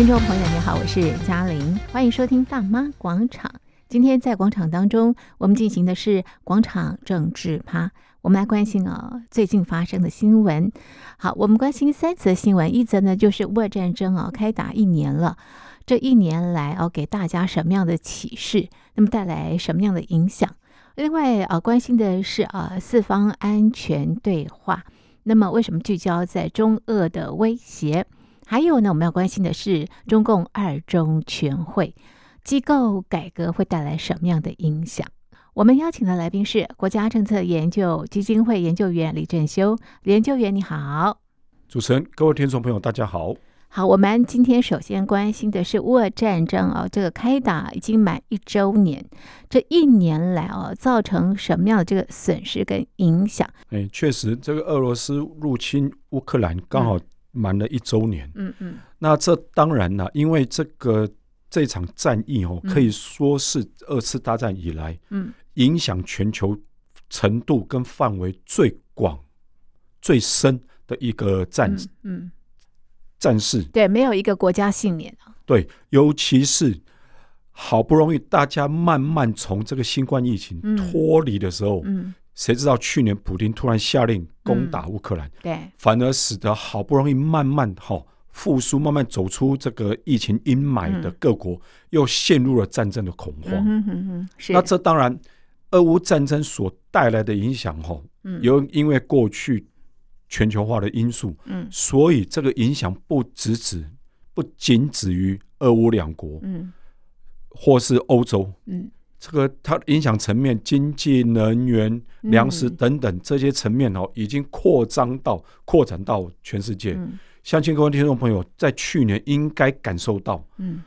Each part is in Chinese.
听众朋友，你好，我是嘉玲，欢迎收听《大妈广场》。今天在广场当中，我们进行的是广场政治趴。我们来关心啊，最近发生的新闻。好，我们关心三则新闻，一则呢就是乌俄战争啊，开打一年了，这一年来啊，给大家什么样的启示？那么带来什么样的影响？另外啊，关心的是啊，四方安全对话。那么为什么聚焦在中俄的威胁？还有呢，我们要关心的是中共二中全会机构改革会带来什么样的影响？我们邀请的来宾是国家政策研究基金会研究员李振修，李研究员你好。主持人，各位听众朋友，大家好。好，我们今天首先关心的是乌俄战争哦，这个开打已经满一周年，这一年来哦，造成什么样的这个损失跟影响？哎，确实，这个俄罗斯入侵乌克兰刚好满了一周年。嗯嗯。那这当然了，因为这个这场战役哦，可以说是二次大战以来，嗯，影响全球程度跟范围最广、最深的一个战，嗯。嗯战事对，没有一个国家幸免啊。对，尤其是好不容易大家慢慢从这个新冠疫情脱离的时候，嗯，谁知道去年普京突然下令攻打乌克兰，对，反而使得好不容易慢慢好复苏、慢慢走出这个疫情阴霾的各国，又陷入了战争的恐慌。嗯哼哼，是。那这当然，俄乌战争所带来的影响，哈，有因为过去。全球化的因素，嗯，所以这个影响不只止，不仅止于俄乌两国，嗯，或是欧洲，嗯，这个它影响层面，经济、能源、粮食等等这些层面哦，已经扩张到扩展到全世界。相信各位听众朋友在去年应该感受到，嗯，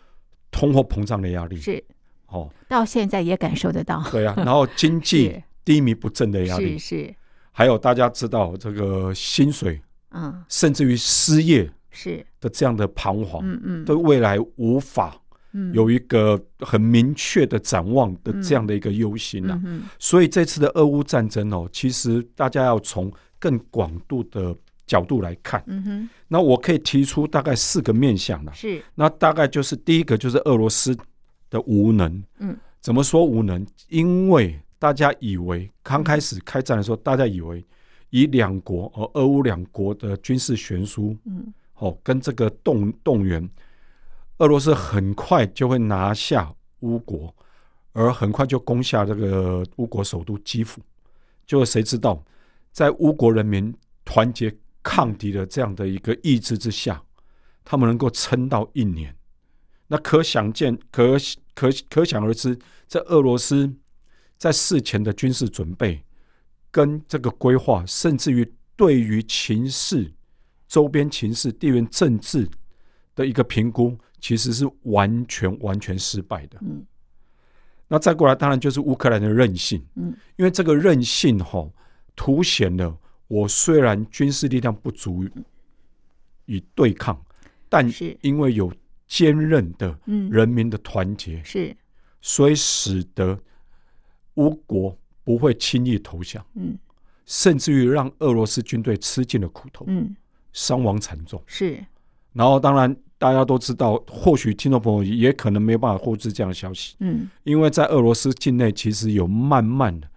通货膨胀的压力。是。哦，到现在也感受得到，对啊，然后经济 低迷不振的压力。是。还有大家知道这个薪水，嗯，甚至于失业是。的这样的彷徨，嗯嗯，对未来无法有一个很明确的展望的这样的一个忧心呐，所以这次的俄乌战争哦，其实大家要从更广度的角度来看，嗯哼，那我可以提出大概四个面向了，是，那大概就是第一个就是俄罗斯的无能，嗯，怎么说无能？因为大家以为刚开始开战的时候，大家以为以两国哦，俄乌两国的军事悬殊，嗯，哦，跟这个动动员，俄罗斯很快就会拿下乌国，而很快就攻下这个乌国首都基辅。就谁知道，在乌国人民团结抗敌的这样的一个意志之下，他们能够撑到一年。那可想见，可可可想而知，在俄罗斯。在事前的军事准备，跟这个规划，甚至于对于情势、周边情势、地缘政治的一个评估，其实是完全完全失败的。嗯，那再过来，当然就是乌克兰的韧性。嗯，因为这个韧性哈，凸显了我虽然军事力量不足以对抗，但是因为有坚韧的人民的团结，是，所以使得。乌国不会轻易投降，嗯，甚至于让俄罗斯军队吃尽了苦头，嗯，伤亡惨重，是。然后，当然大家都知道，或许听众朋友也可能没有办法获知这样的消息，嗯，因为在俄罗斯境内，其实有慢慢的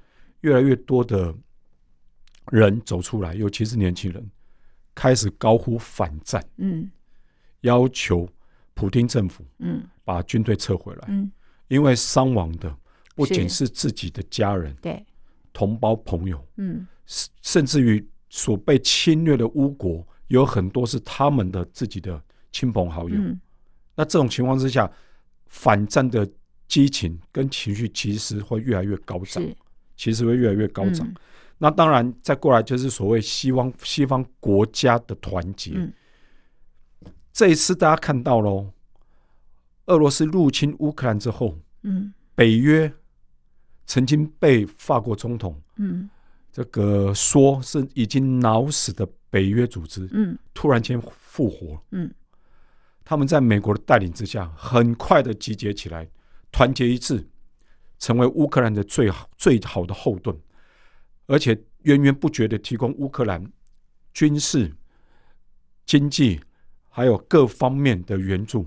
越来越多的人走出来，尤其是年轻人，开始高呼反战，嗯，要求普京政府，嗯，把军队撤回来，嗯，因为伤亡的。不仅是自己的家人，对。同胞朋友，嗯，甚至于所被侵略的乌国，有很多是他们的自己的亲朋好友。嗯，那这种情况之下，反战的激情跟情绪其实会越来越高涨，其实会越来越高涨。那当然，再过来就是所谓西方西方国家的团结。这一次大家看到喽，俄罗斯入侵乌克兰之后，嗯，北约。曾经被法国总统，嗯，这个说是已经恼死的北约组织，嗯，突然间复活，嗯，他们在美国的带领之下，很快的集结起来，团结一致，成为乌克兰的最好最好的后盾，而且源源不绝的提供乌克兰军事、经济还有各方面的援助，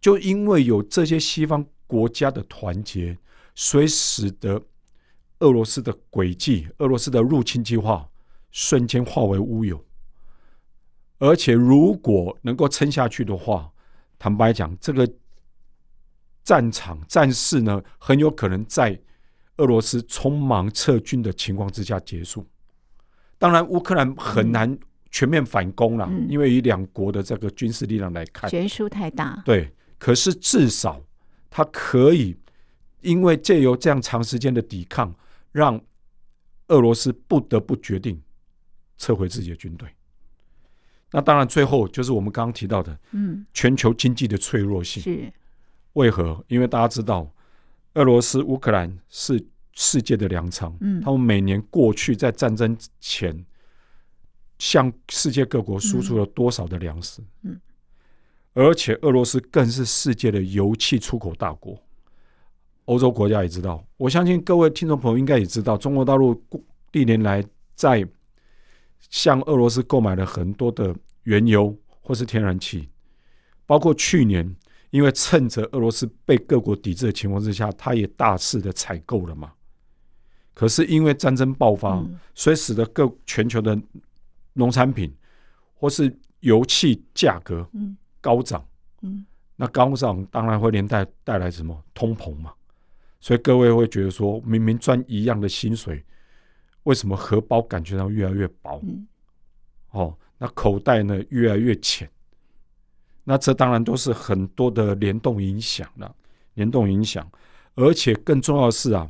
就因为有这些西方国家的团结，所以使得俄罗斯的轨迹、俄罗斯的入侵计划瞬间化为乌有。而且，如果能够撑下去的话，坦白讲，这个战场战事呢，很有可能在俄罗斯匆忙撤军的情况之下结束。当然，乌克兰很难全面反攻了，嗯、因为以两国的这个军事力量来看，悬殊太大。对，可是至少他可以，因为借由这样长时间的抵抗，让俄罗斯不得不决定撤回自己的军队。那当然，最后就是我们刚刚提到的，嗯，全球经济的脆弱性是为何？因为大家知道，俄罗斯、乌克兰是世界的粮仓，嗯，他们每年过去在战争前向世界各国输出了多少的粮食，嗯，而且俄罗斯更是世界的油气出口大国。欧洲国家也知道，我相信各位听众朋友应该也知道，中国大陆历年来在向俄罗斯购买了很多的原油或是天然气，包括去年，因为趁着俄罗斯被各国抵制的情况之下，他也大肆的采购了嘛。可是因为战争爆发，所以使得各全球的农产品或是油气价格高涨。那高涨当然会连带带来什么通膨嘛。所以各位会觉得说，明明赚一样的薪水。为什么荷包感觉到越来越薄？嗯、哦，那口袋呢越来越浅？那这当然都是很多的联动影响了，联动影响。而且更重要的是啊，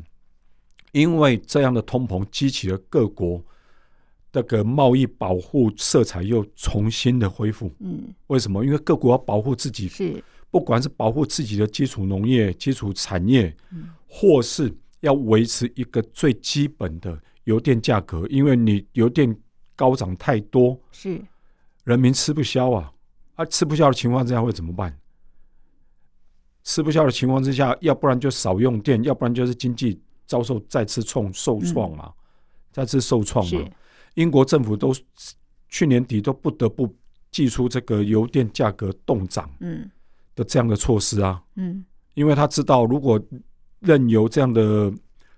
因为这样的通膨激起了各国这个贸易保护色彩又重新的恢复。嗯，为什么？因为各国要保护自己，是不管是保护自己的基础农业、基础产业，嗯、或是要维持一个最基本的。油电价格，因为你油电高涨太多，是人民吃不消啊！啊，吃不消的情况之下会怎么办？吃不消的情况之下，要不然就少用电，要不然就是经济遭受再次创受创嘛，嗯、再次受创嘛。英国政府都去年底都不得不祭出这个油电价格动涨的这样的措施啊，嗯，因为他知道如果任由这样的。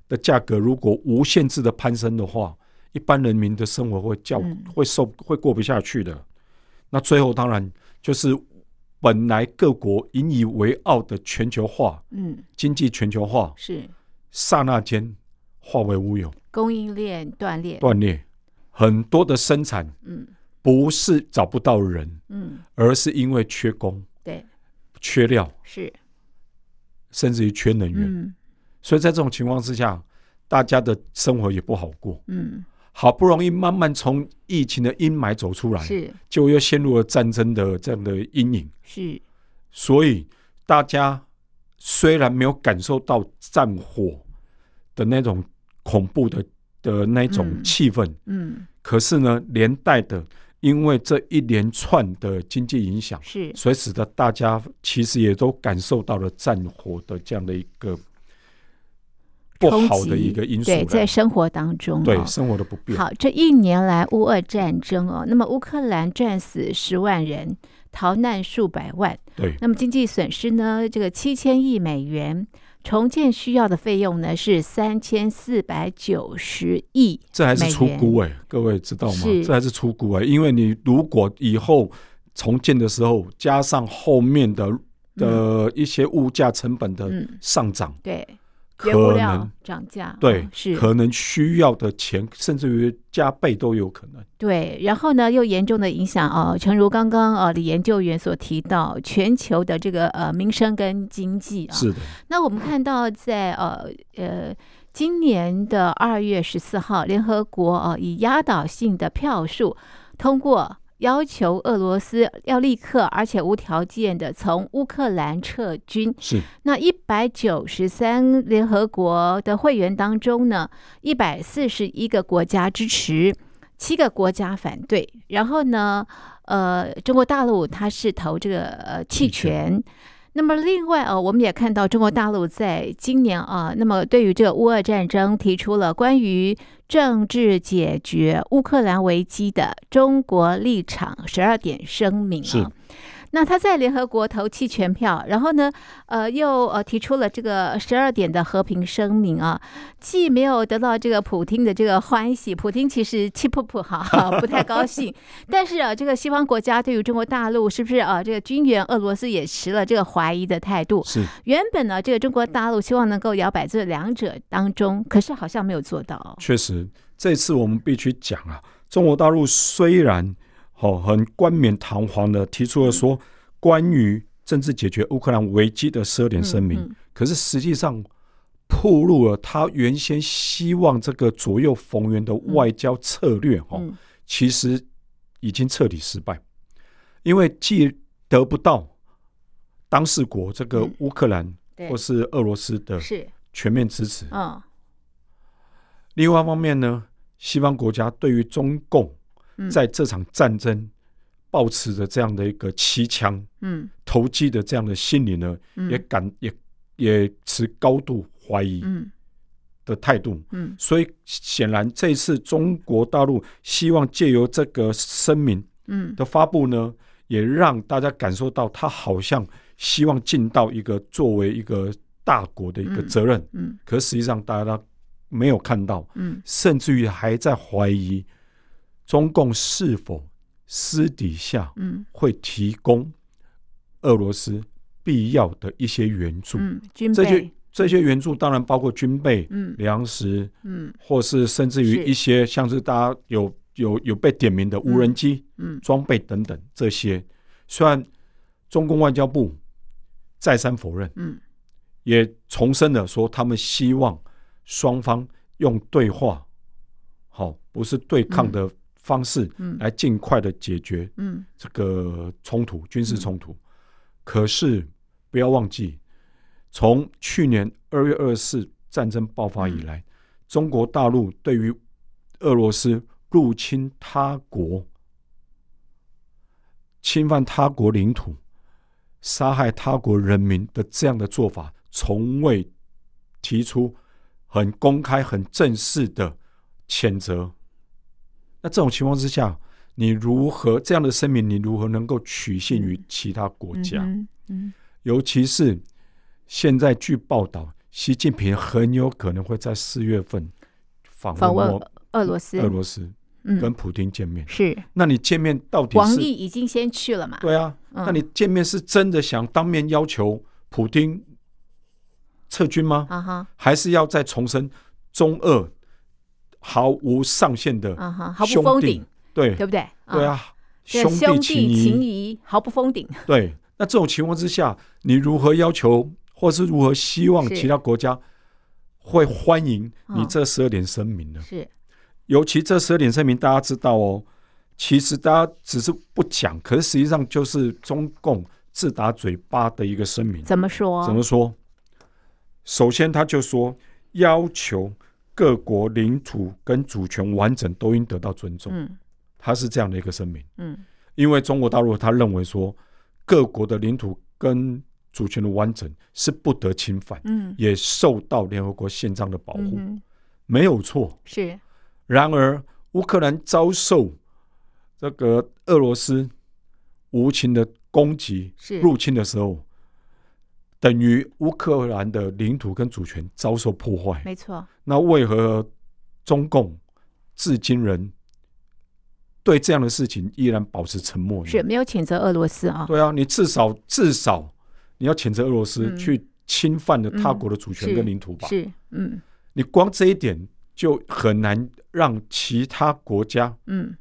的价格如果无限制的攀升的话，一般人民的生活会较会受会过不下去的。那最后当然就是本来各国引以为傲的全球化，嗯，经济全球化是。刹那间化为乌有，供应链断裂，断裂。很多的生产，嗯，不是找不到人，嗯，而是因为缺工，对，缺料是，甚至于缺能源，嗯。所以在这种情况之下，大家的生活也不好过。嗯，好不容易慢慢从疫情的阴霾走出来，是，就又陷入了战争的这样的阴影。是，所以大家虽然没有感受到战火的那种恐怖的的那种气氛，嗯，嗯，可是呢，连带的因为这一连串的经济影响，是，所以使得大家其实也都感受到了战火的这样的一个。不好的一个因素，对，在生活当中，对生活的不便。好，这一年来乌俄战争哦，那么乌克兰战死十万人，逃难数百万，对，那么经济损失呢？这个七千亿美元，重建需要的费用呢是三千四百九十亿，这还是出估哎，各位知道吗？这还是出估哎，因为你如果以后重建的时候，加上后面的的一些物价成本的上涨，嗯、对。可能涨价，对，是可能需要的钱，甚至于加倍都有可能。对，然后呢，又严重的影响哦，诚如刚刚呃李研究员所提到，全球的这个呃民生跟经济啊，是的。那我们看到在呃呃今年的二月十四号，联合国啊、呃、以压倒性的票数通过。要求俄罗斯要立刻而且无条件的从乌克兰撤军。是。那一百九十三联合国的会员当中呢，一百四十一个国家支持，七个国家反对。然后呢，呃，中国大陆它是投这个呃弃权。那么另外啊，我们也看到中国大陆在今年啊，那么对于这个乌俄战争提出了关于政治解决乌克兰危机的中国立场十二点声明啊。是。那他在联合国投弃权票，然后呢，呃，又呃提出了这个十二点的和平声明啊，既没有得到这个普京的这个欢喜，普京其实气噗噗哈，不太高兴。但是啊，这个西方国家对于中国大陆是不是啊，这个军援俄罗斯也持了这个怀疑的态度？是。原本呢，这个中国大陆希望能够摇摆这两者当中，可是好像没有做到。确实，这次我们必须讲啊，中国大陆虽然。好，很冠冕堂皇的提出了说，关于政治解决乌克兰危机的十二点声明，可是实际上暴露了他原先希望这个左右逢源的外交策略，哈、嗯，其实已经彻底失败，因为既得不到当事国这个乌克兰或是俄罗斯的全面支持，嗯，另外一方面呢，西方国家对于中共。在这场战争，抱持着这样的一个骑墙、嗯，投机的这样的心理呢，嗯、也感也也持高度怀疑的态度，嗯，嗯，所以显然这次中国大陆希望借由这个声明，嗯。的发布呢，也让大家感受到他好像希望尽到一个作为一个大国的一个责任，嗯，嗯，可实际上大家都没有看到，嗯，甚至于还在怀疑。中共是否私底下嗯。会提供俄罗斯必要的一些援助？嗯，这些这些援助当然包括军备、嗯。粮食，嗯。或是甚至于一些像是大家有有有被点名的无人机、嗯。装备等等这些。虽然中共外交部再三否认，嗯。也重申了说他们希望双方用对话，好，不是对抗的。方式来尽快的解决这个冲突，军事冲突。可是不要忘记，从去年二月二十四战争爆发以来，中国大陆对于俄罗斯入侵他国、侵犯他国领土、杀害他国人民的这样的做法，从未提出很公开、很正式的谴责。那这种情况之下，你如何这样的声明？你如何能够取信于其他国家？嗯嗯、尤其是现在据报道，习近平很有可能会在四月份访问俄罗斯，俄罗斯跟普京见面。是，那你见面到底是？王毅已经先去了嘛？对啊，嗯、那你见面是真的想当面要求普京撤军吗？啊、哈还是要再重申中俄？毫无上限的兄弟，对对不对？对啊，兄弟情谊毫不封顶。对，那这种情况之下，你如何要求，或是如何希望其他国家会欢迎你这十二点声明呢？是，尤其这十二点声明，大家知道哦，其实大家只是不讲，可是实际上就是中共自打嘴巴的一个声明。怎么说？怎么说？首先，他就说要求。各国领土跟主权完整都应得到尊重。嗯，他是这样的一个声明。嗯，因为中国大陆他认为说，各国的领土跟主权的完整是不得侵犯。嗯，也受到联合国宪章的保护。嗯，没有错。是。然而，乌克兰遭受这个俄罗斯无情的攻击、入侵的时候。等于乌克兰的领土跟主权遭受破坏，没错。那为何中共至今仍对这样的事情依然保持沉默？是没有谴责俄罗斯啊？对啊，你至少至少你要谴责俄罗斯去侵犯了他国的主权跟领土吧？是，嗯，你光这一点就很难让其他国家嗯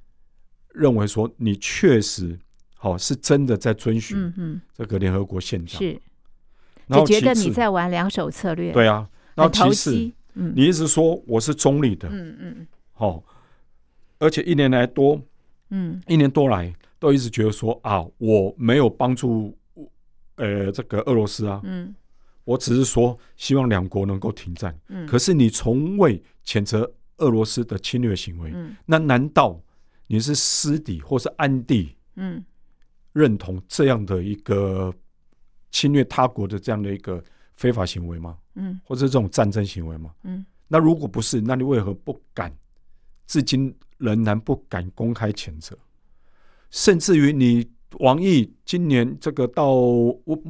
认为说你确实好是真的在遵循这个联合国宪章是。就觉得你在玩两手策略，对啊。然后其次，嗯，你一直说我是中立的，嗯嗯，好，而且一年来多，嗯，一年多来都一直觉得说啊，我没有帮助，呃，这个俄罗斯啊，嗯，我只是说希望两国能够停战，嗯，可是你从未谴责俄罗斯的侵略行为，嗯，那难道你是私底或是暗地，嗯，认同这样的一个？侵略他国的这样的一个非法行为吗？嗯，或者这种战争行为吗？嗯，那如果不是，那你为何不敢？至今仍然不敢公开谴责，甚至于你王毅今年这个到莫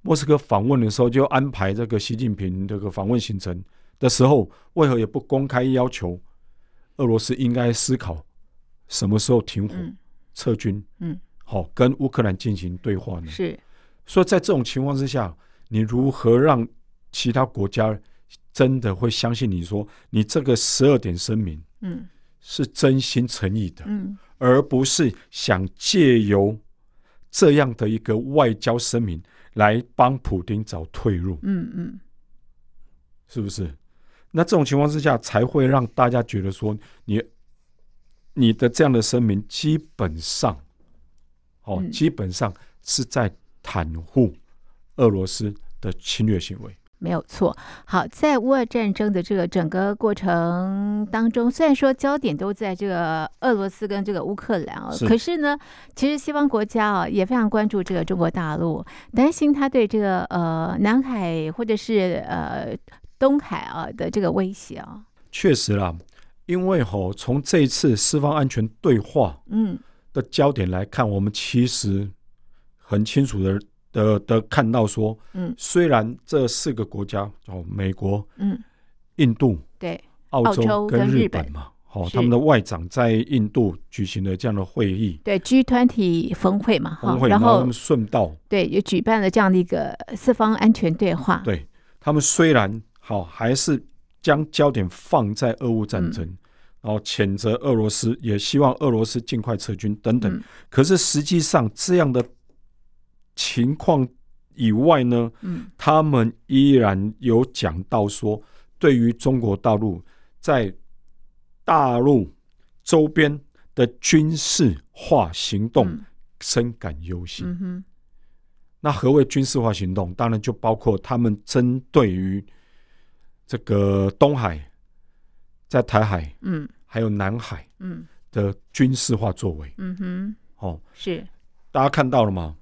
莫斯科访问的时候，就安排这个习近平这个访问行程的时候，为何也不公开要求俄罗斯应该思考什么时候停火、嗯、撤军？嗯，好，跟乌克兰进行对话呢？是，所以在这种情况之下，你如何让其他国家真的会相信你说你这个十二点声明，嗯，是真心诚意的，嗯，而不是想借由这样的一个外交声明来帮普丁找退路，嗯嗯，是不是？那这种情况之下，才会让大家觉得说你你的这样的声明基本上，哦，基本上是在袒护俄罗斯的侵略行为。没有错。好，在乌俄战争的这个整个过程当中，虽然说焦点都在这个俄罗斯跟这个乌克兰啊，可是呢，其实西方国家啊也非常关注这个中国大陆，担心他对这个呃南海或者是呃东海啊的这个威胁啊。确实啦，因为吼、哦、从这一次四方安全对话嗯的焦点来看，嗯、我们其实很清楚的。的的看到说，嗯，虽然这四个国家哦，美国、嗯，印度、对，澳洲跟日本嘛，哦，他们的外长在印度举行了这样的会议，对 G 团体峰会嘛，峰会，然后他们顺道对也举办了这样的一个四方安全对话。对，他们虽然好，还是将焦点放在俄乌战争，然后谴责俄罗斯，也希望俄罗斯尽快撤军等等。可是实际上这样的。情况以外呢，嗯，他们依然有讲到说，对于中国大陆在大陆周边的军事化行动深感忧心。嗯哼，那何谓军事化行动？当然就包括他们针对于这个东海、在台海，嗯，还有南海，嗯的军事化作为。嗯哼，哦，是大家看到了吗？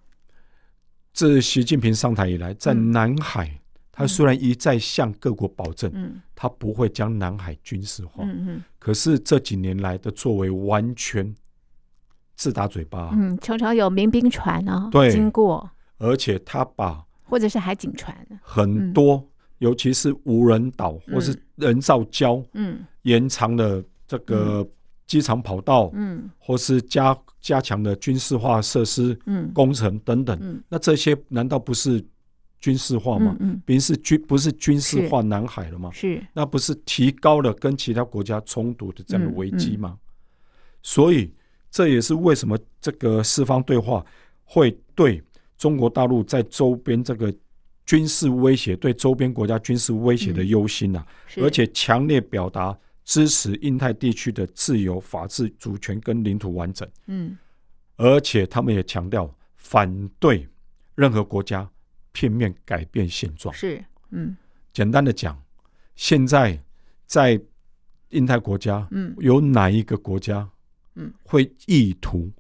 自习近平上台以来，在南海，嗯、他虽然一再向各国保证，嗯、他不会将南海军事化，嗯嗯、可是这几年来的作为完全自打嘴巴，嗯，常常有民兵船啊，对，经过，而且他把或者是海警船很多，嗯、尤其是无人岛或是人造礁，嗯，延长了这个。机场跑道，嗯，或是加加强的军事化设施，嗯，工程等等，嗯，那这些难道不是军事化吗？嗯，不是军不是军事化南海了吗？是，那不是提高了跟其他国家冲突的这样的危机吗？所以这也是为什么这个四方对话会对中国大陆在周边这个军事威胁，对周边国家军事威胁的忧心呐，而且强烈表达。支持印太地区的自由、法治、主权跟领土完整。嗯，而且他们也强调反对任何国家片面改变现状。是，嗯，简单的讲，现在在印太国家，嗯，有哪一个国家，嗯，会意图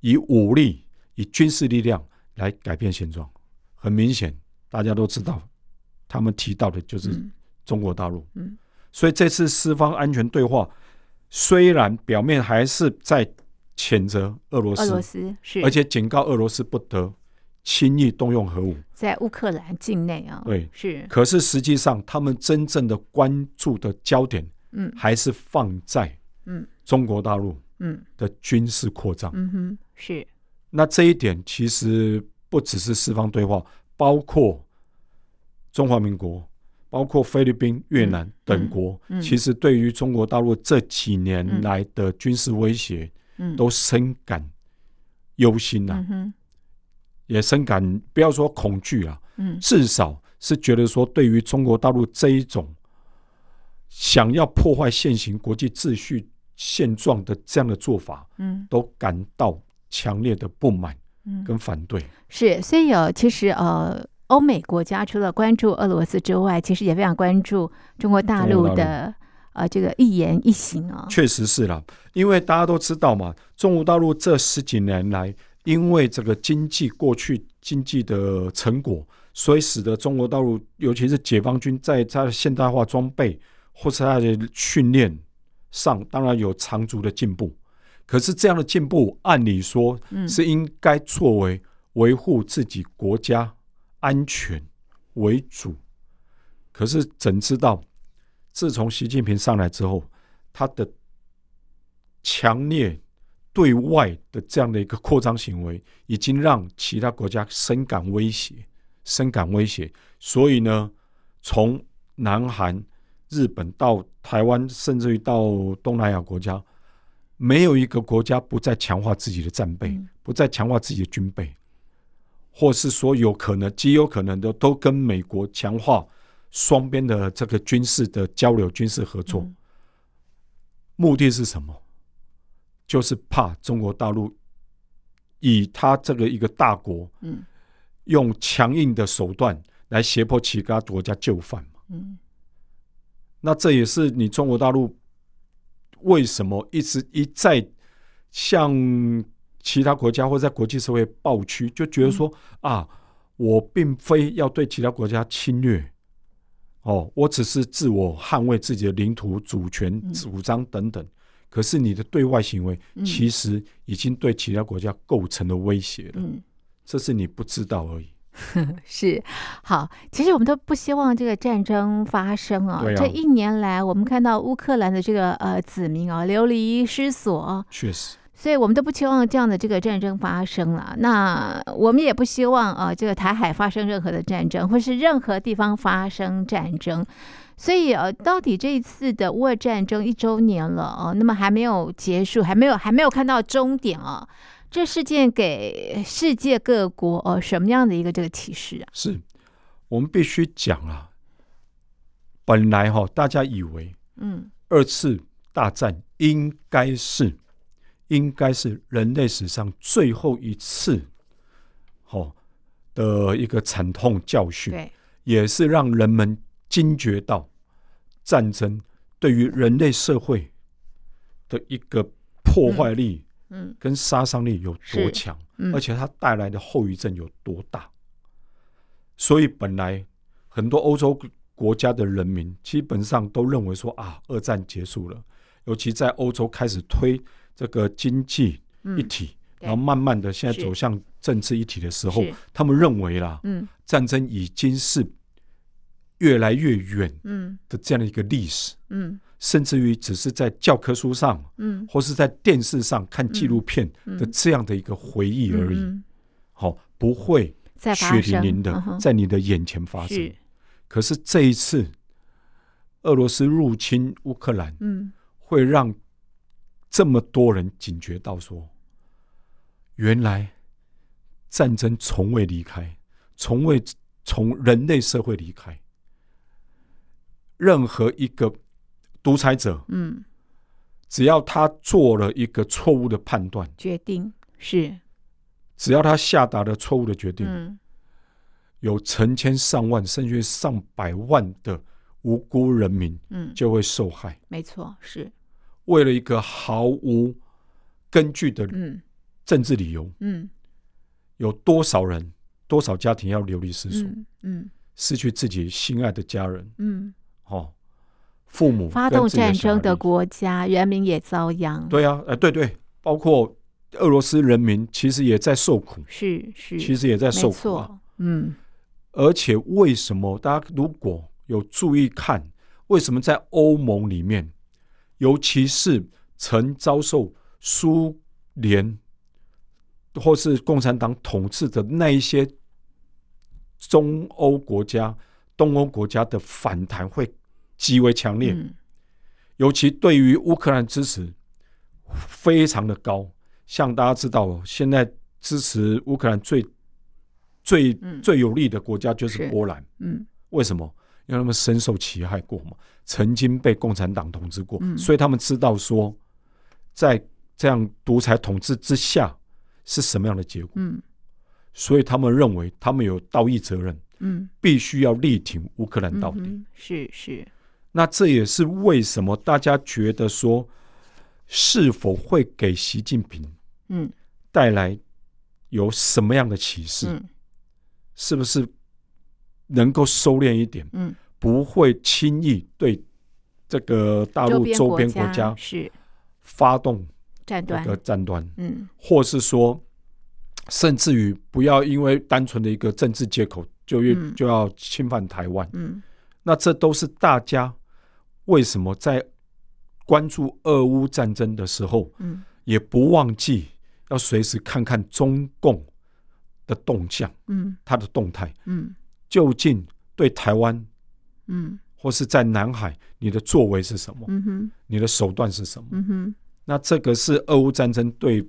以武力、以军事力量来改变现状？很明显，大家都知道，他们提到的就是中国大陆。嗯。嗯所以这次四方安全对话，虽然表面还是在谴责俄罗斯，俄罗斯是，而且警告俄罗斯不得轻易动用核武，在乌克兰境内啊，对，是。可是实际上，他们真正的关注的焦点，嗯，还是放在嗯中国大陆嗯的军事扩张，嗯哼，是。那这一点其实不只是四方对话，包括中华民国。包括菲律宾、越南等国，其实对于中国大陆这几年来的军事威胁，都深感忧心呐，也深感不要说恐惧啊，至少是觉得说，对于中国大陆这一种想要破坏现行国际秩序现状的这样的做法，都感到强烈的不满跟反对。是，所以有其实呃。欧美国家除了关注俄罗斯之外，其实也非常关注中国大陆的呃这个一言一行啊。确实是啦，因为大家都知道嘛，中国大陆这十几年来，因为这个经济过去经济的成果，所以使得中国大陆，尤其是解放军，在它的现代化装备或是它的训练上，当然有长足的进步。可是这样的进步，按理说是应该作为维护自己国家安全为主。可是怎知道，自从习近平上来之后，他的强烈对外的这样的一个扩张行为，已经让其他国家深感威胁，深感威胁。所以呢，从南韩、日本到台湾，甚至于到东南亚国家。没有一个国家不再强化自己的战备，嗯、不再强化自己的军备，或是说有可能极有可能的都跟美国强化双边的这个军事的交流、军事合作。嗯、目的是什么？就是怕中国大陆以他这个一个大国，嗯、用强硬的手段来胁迫其他国家就范嘛。嗯、那这也是你中国大陆。为什么一直一再向其他国家或在国际社会暴屈，就觉得说、嗯、啊，我并非要对其他国家侵略，哦，我只是自我捍卫自己的领土主权、主张等等。嗯、可是你的对外行为，其实已经对其他国家构成了威胁了。嗯、这是你不知道而已。是，好，其实我们都不希望这个战争发生啊。啊这一年来，我们看到乌克兰的这个呃子民啊流离失所，确实，所以我们都不期望这样的这个战争发生了。那我们也不希望啊这个台海发生任何的战争，或是任何地方发生战争。所以呃，到底这一次的乌俄战争一周年了啊，那么还没有结束，还没有还没有看到终点啊。这事件给世界各国呃什么样的一个这个启示啊？是我们必须讲啊，本来哈大家以为，嗯，二次大战应该是应该是人类史上最后一次，好，的一个惨痛教训，也是让人们惊觉到战争对于人类社会的一个破坏力。嗯，跟杀伤力有多强，嗯、而且它带来的后遗症有多大？所以本来很多欧洲国家的人民基本上都认为说啊，二战结束了。尤其在欧洲开始推这个经济一体，嗯、然后慢慢的现在走向政治一体的时候，他们认为啦，嗯，战争已经是越来越远，嗯。的这样的一个历史，嗯。嗯甚至于只是在教科书上，嗯，或是在电视上看纪录片的这样的一个回忆而已，好，不会血淋淋的在你的眼前发生。可是这一次，俄罗斯入侵乌克兰，嗯，会让这么多人警觉到说，原来战争从未离开，从未从人类社会离开，任何一个。独裁者，嗯，只要他做了一个错误的判断决定，是，只要他下达了错误的决定，嗯，有成千上万甚至上百万的无辜人民，嗯，就会受害。没错，是为了一个毫无根据的政治理由，嗯，有多少人、多少家庭要流离失所，嗯，失去自己心爱的家人，嗯，哦。父母发动战争的国家，人民也遭殃。对啊，呃，对对，包括俄罗斯人民，其实也在受苦。是是，其实也在受苦啊。嗯，而且为什么大家如果有注意看，为什么在欧盟里面，尤其是曾遭受苏联或是共产党统治的那一些中欧国家、东欧国家的反弹会极为强烈，嗯、尤其对于乌克兰支持非常的高。像大家知道，现在支持乌克兰最最、嗯、最有利的国家就是波兰。嗯，为什么？因为他们深受其害过嘛，曾经被共产党统治过，嗯、所以他们知道说，在这样独裁统治之下是什么样的结果。嗯，所以他们认为他们有道义责任。嗯，必须要力挺乌克兰到底。嗯、是是。那这也是为什么大家觉得说，是否会给习近平嗯带来有什么样的启示？嗯，是不是能够收敛一点？嗯，不会轻易对这个大陆周边国家是。发动战端一个战端，嗯，或是说，甚至于不要因为单纯的一个政治借口就越、嗯、就要侵犯台湾，嗯，那这都是大家为什么在关注俄乌战争的时候，嗯，也不忘记要随时看看中共的动向，嗯，它的动态，嗯，究竟对台湾，嗯。或是在南海，你的作为是什么？嗯哼，你的手段是什么？嗯哼，那这个是俄乌战争对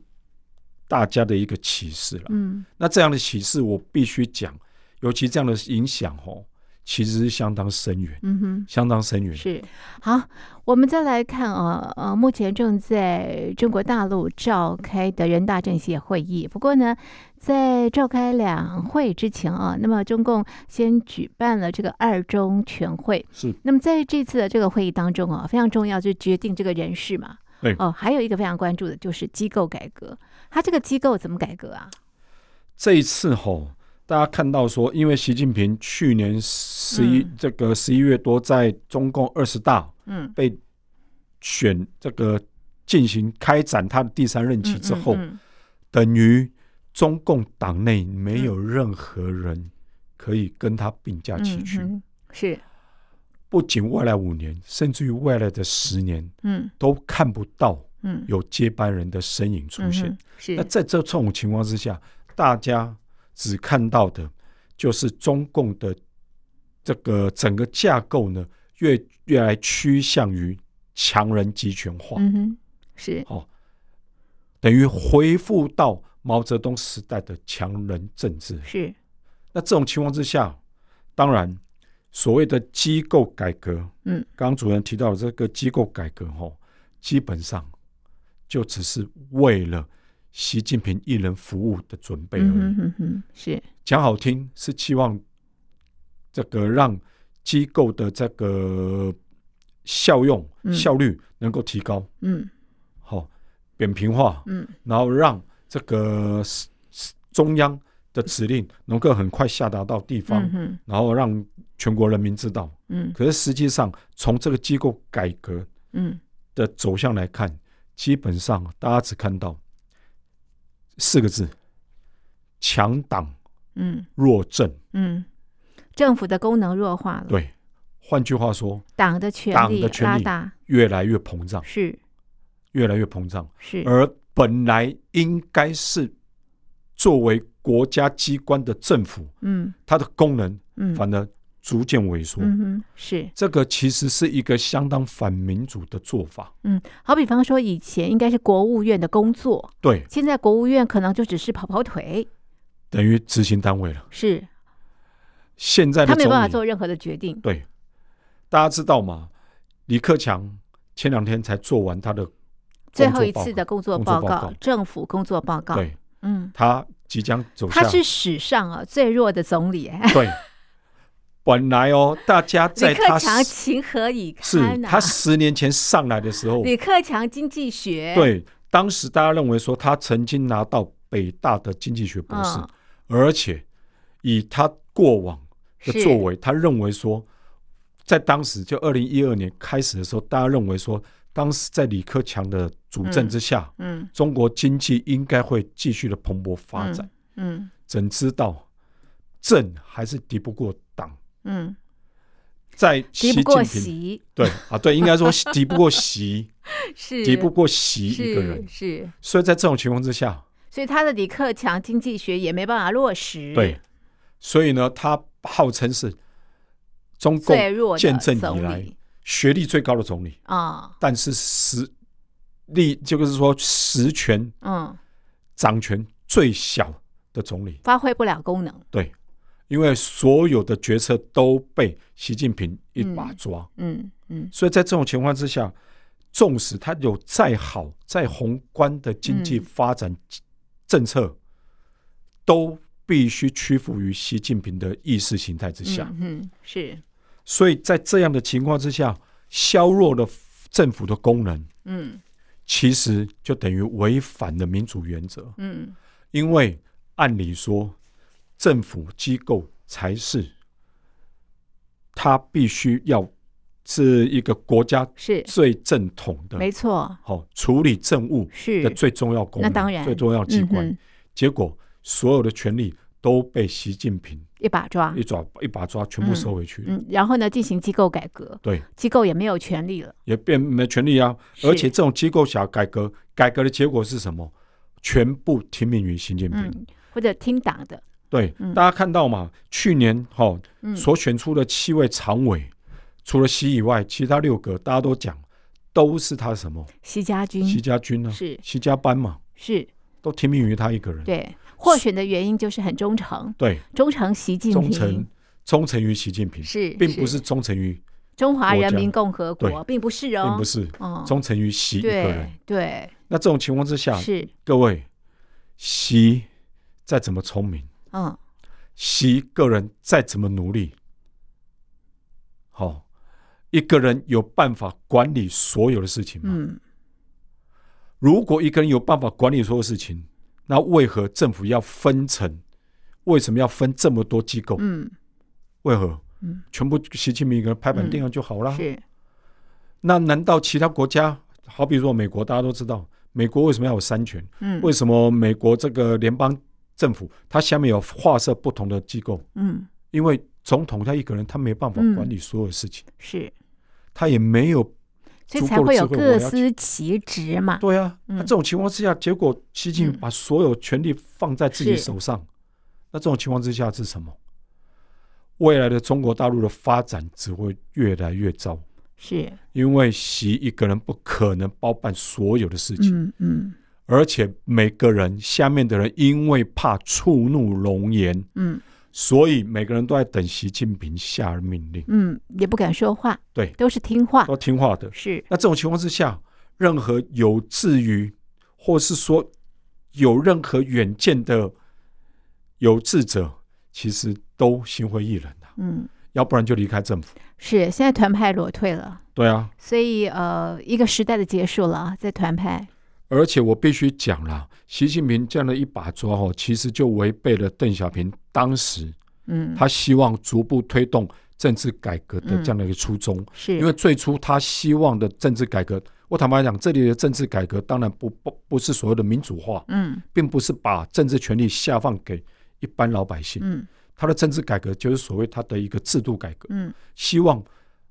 大家的一个启示了。嗯，那这样的启示，我必须讲，尤其这样的影响哦。其实是相当深远，嗯哼，相当深远。是好，我们再来看啊，呃，目前正在中国大陆召开的人大政协会议。不过呢，在召开两会之前啊，那么中共先举办了这个二中全会。是。那么在这次的这个会议当中啊，非常重要就是决定这个人事嘛。对。哦，还有一个非常关注的就是机构改革。它这个机构怎么改革啊？这一次吼。大家看到说，因为习近平去年十一、嗯、这个十一月多在中共二十大嗯。被选这个进行开展他的第三任期之后，嗯嗯。嗯、等于中共党内没有任何人可以跟他并驾齐驱、嗯，是。不仅未来五年，甚至于未来的十年，嗯，都看不到嗯。有接班人的身影出现。嗯、是。那在这种情况之下，大家。只看到的，就是中共的这个整个架构呢，越越来趋向于强人集权化。嗯哼，是哦，等于恢复到毛泽东时代的强人政治。是。那这种情况之下，当然所谓的机构改革，嗯，刚刚主任提到的这个机构改革，哦，基本上就只是为了。习近平一人服务的准备而已。嗯哼哼，是讲好听，是期望这个让机构的这个效用、嗯、效率能够提高。嗯，好、哦，扁平化。嗯，然后让这个中央的指令能够很快下达到地方，嗯、然后让全国人民知道。嗯，可是实际上从这个机构改革嗯的走向来看，嗯、基本上大家只看到。四个字：强党，嗯，弱政，嗯，政府的功能弱化了。对，换句话说，党的权力，党的权力越来越膨胀，是越来越膨胀。是，而本来应该是作为国家机关的政府，嗯，它的功能，嗯，反而。逐渐萎缩，嗯哼，是这个其实是一个相当反民主的做法。嗯，好比方说以前应该是国务院的工作，对，现在国务院可能就只是跑跑腿，等于执行单位了。是，现在的他没有办法做任何的决定。对，大家知道吗？李克强前两天才做完他的最后一次的工作报告，政府工作报告。对，嗯，他即将走向，他是史上啊最弱的总理。对。本来哦，大家在他李克强情何以堪、啊、是他十年前上来的时候，李克强经济学。对，当时大家认为说他曾经拿到北大的经济学博士，嗯、而且以他过往的作为，他认为说，在当时就二零一二年开始的时候，大家认为说，当时在李克强的主政之下，嗯，嗯中国经济应该会继续的蓬勃发展，嗯，嗯。怎知道政还是敌不过党。嗯，在习近平。对啊，对，应该说 敌不过习，是。敌不过习一个人，是。所以在这种情况之下，所以他的李克强经济学也没办法落实。对，所以呢，他号称是中共建政以来学历最高的总理。啊，但是实力就是说实权，嗯，掌权最小的总理，发挥不了功能。对。因为所有的决策都被习近平一把抓，嗯嗯，嗯，所以在这种情况之下，纵使他有再好、再宏观的经济发展政策，嗯、都必须屈服于习近平的意识形态之下。嗯，嗯，是。所以在这样的情况之下，削弱了政府的功能，嗯，其实就等于违反了民主原则。嗯，因为按理说。政府机构才是他必须要是一个国家是最正统的，没错。好处理政务是的最重要功能，那当然最重要机关。嗯、结果所有的权利都被习近平一把抓，一抓一把抓，全部收回去嗯。嗯，然后呢，进行机构改革，对，机构也没有权利了，也变没权利啊。而且这种机构想要改革，改革的结果是什么？全部听命于习近平、嗯，或者听党的。对，嗯、大家看到嘛？去年哈、哦嗯、所选出的七位常委。除了习以外，其他六个大家都讲都是他什么？习家军，习家军呢？是习家班嘛？是都听命于他一个人。对，获选的原因就是很忠诚。对，忠诚习近平，忠诚忠诚于习近平，是，并不是忠诚于中华人民共和国，并不是哦，并不是，忠诚于习一个人。对，那这种情况之下，是各位，习再怎么聪明，嗯，习个人再怎么努力，好。一个人有办法管理所有的事情吗？嗯，如果一个人有办法管理所有事情，那为何政府要分层？为什么要分这么多机构？嗯，为何？嗯，全部习近平一个人拍板定案就好了。是。那难道其他国家，好比说美国，大家都知道，美国为什么要有三权？嗯，为什么美国这个联邦政府它下面有划设不同的机构？嗯，因为总统他一个人他没办法管理所有事情。是。他也没有，所以才会有各司其职嘛。对啊，那这种情况之下，结果习近平把所有权力放在自己手上，那这种情况之下是什么？未来的中国大陆的发展只会越来越糟。是，因为习一个人不可能包办所有的事情。嗯嗯，而且每个人下面的人因为怕触怒龙颜，嗯。所以每个人都在等习近平下命令，嗯，也不敢说话，对，都是听话，都听话的。是。那这种情况之下，任何有志于，或是说有任何远见的有志者，其实都心灰意冷的，嗯，要不然就离开政府。是，现在团派裸退了，对啊，所以呃，一个时代的结束了，在团派。而且我必须讲了，习近平这样的一把抓哦，其实就违背了邓小平当时，嗯，他希望逐步推动政治改革的这样的一个初衷。是，因为最初他希望的政治改革，我坦白讲，这里的政治改革当然不不不是所谓的民主化，嗯，并不是把政治权力下放给一般老百姓，嗯，他的政治改革就是所谓他的一个制度改革，嗯，希望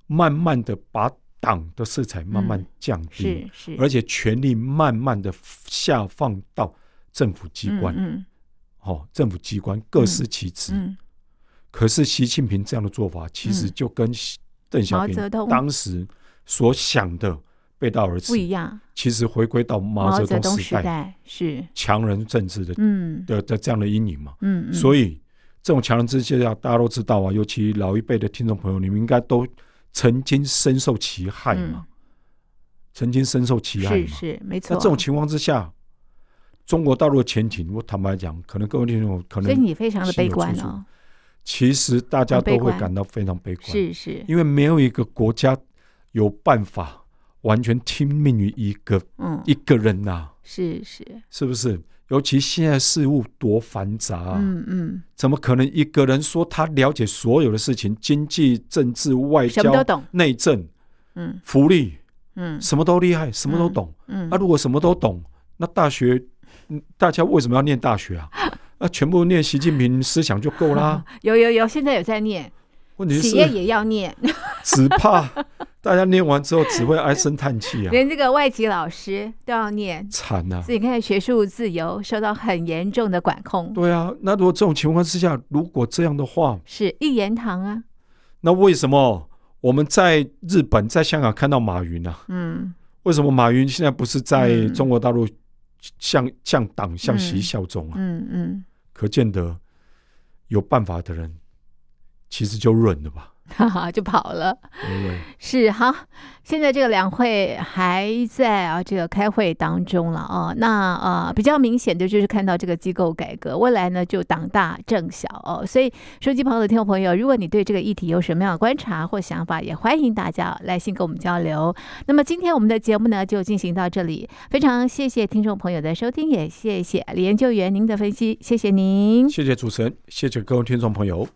慢慢的把。党的色彩慢慢降低，而且权力慢慢的下放到政府机关，嗯，嗯，哦，政府机关各司其职，嗯嗯。可是习近平这样的做法，其实就跟邓小平当时所想的背道而驰，不一样。其实回归到毛泽东时代，是。强人政治的，嗯，的的这样的阴影嘛，嗯，嗯，所以这种强人政治下，大家都知道啊，尤其老一辈的听众朋友，你们应该都。曾经深受其害嘛？嗯、曾经深受其害嘛？是是没错。那这种情况之下，中国大陆的前景，我坦白讲，可能各位听众可能，所以你非常的悲观哦。其实大家都会感到非常悲观，是是，因为没有一个国家有办法完全听命于一个嗯一个人呐、啊，是是，是不是？尤其现在事物多繁杂啊，嗯嗯，怎么可能一个人说他了解所有的事情？经济、政治、外交、内政，嗯，福利，嗯，什么都厉害，什么都懂，嗯，那、嗯啊、如果什么都懂，那大学，大家为什么要念大学啊？那、啊、全部念习近平思想就够啦。有有有，现在有在念。问题是企业也要念，只怕大家念完之后只会唉声叹气啊！连这个外籍老师都要念，惨啊！所以你看，学术自由受到很严重的管控。对啊，那如果这种情况之下，如果这样的话，是一言堂啊。那为什么我们在日本、在香港看到马云啊？嗯，为什么马云现在不是在中国大陆向向党、向习效忠啊？嗯嗯，可见得有办法的人。其实就润了吧，哈哈，就跑了。嗯、是好，现在这个两会还在啊，这个开会当中了哦。那呃，比较明显的就是看到这个机构改革，未来呢就党大政小哦。所以，收机旁的听众朋友，如果你对这个议题有什么样的观察或想法，也欢迎大家来信跟我们交流。那么今天我们的节目呢就进行到这里，非常谢谢听众朋友的收听，也谢谢李研究员您的分析，谢谢您，谢谢主持人，谢谢各位听众朋友。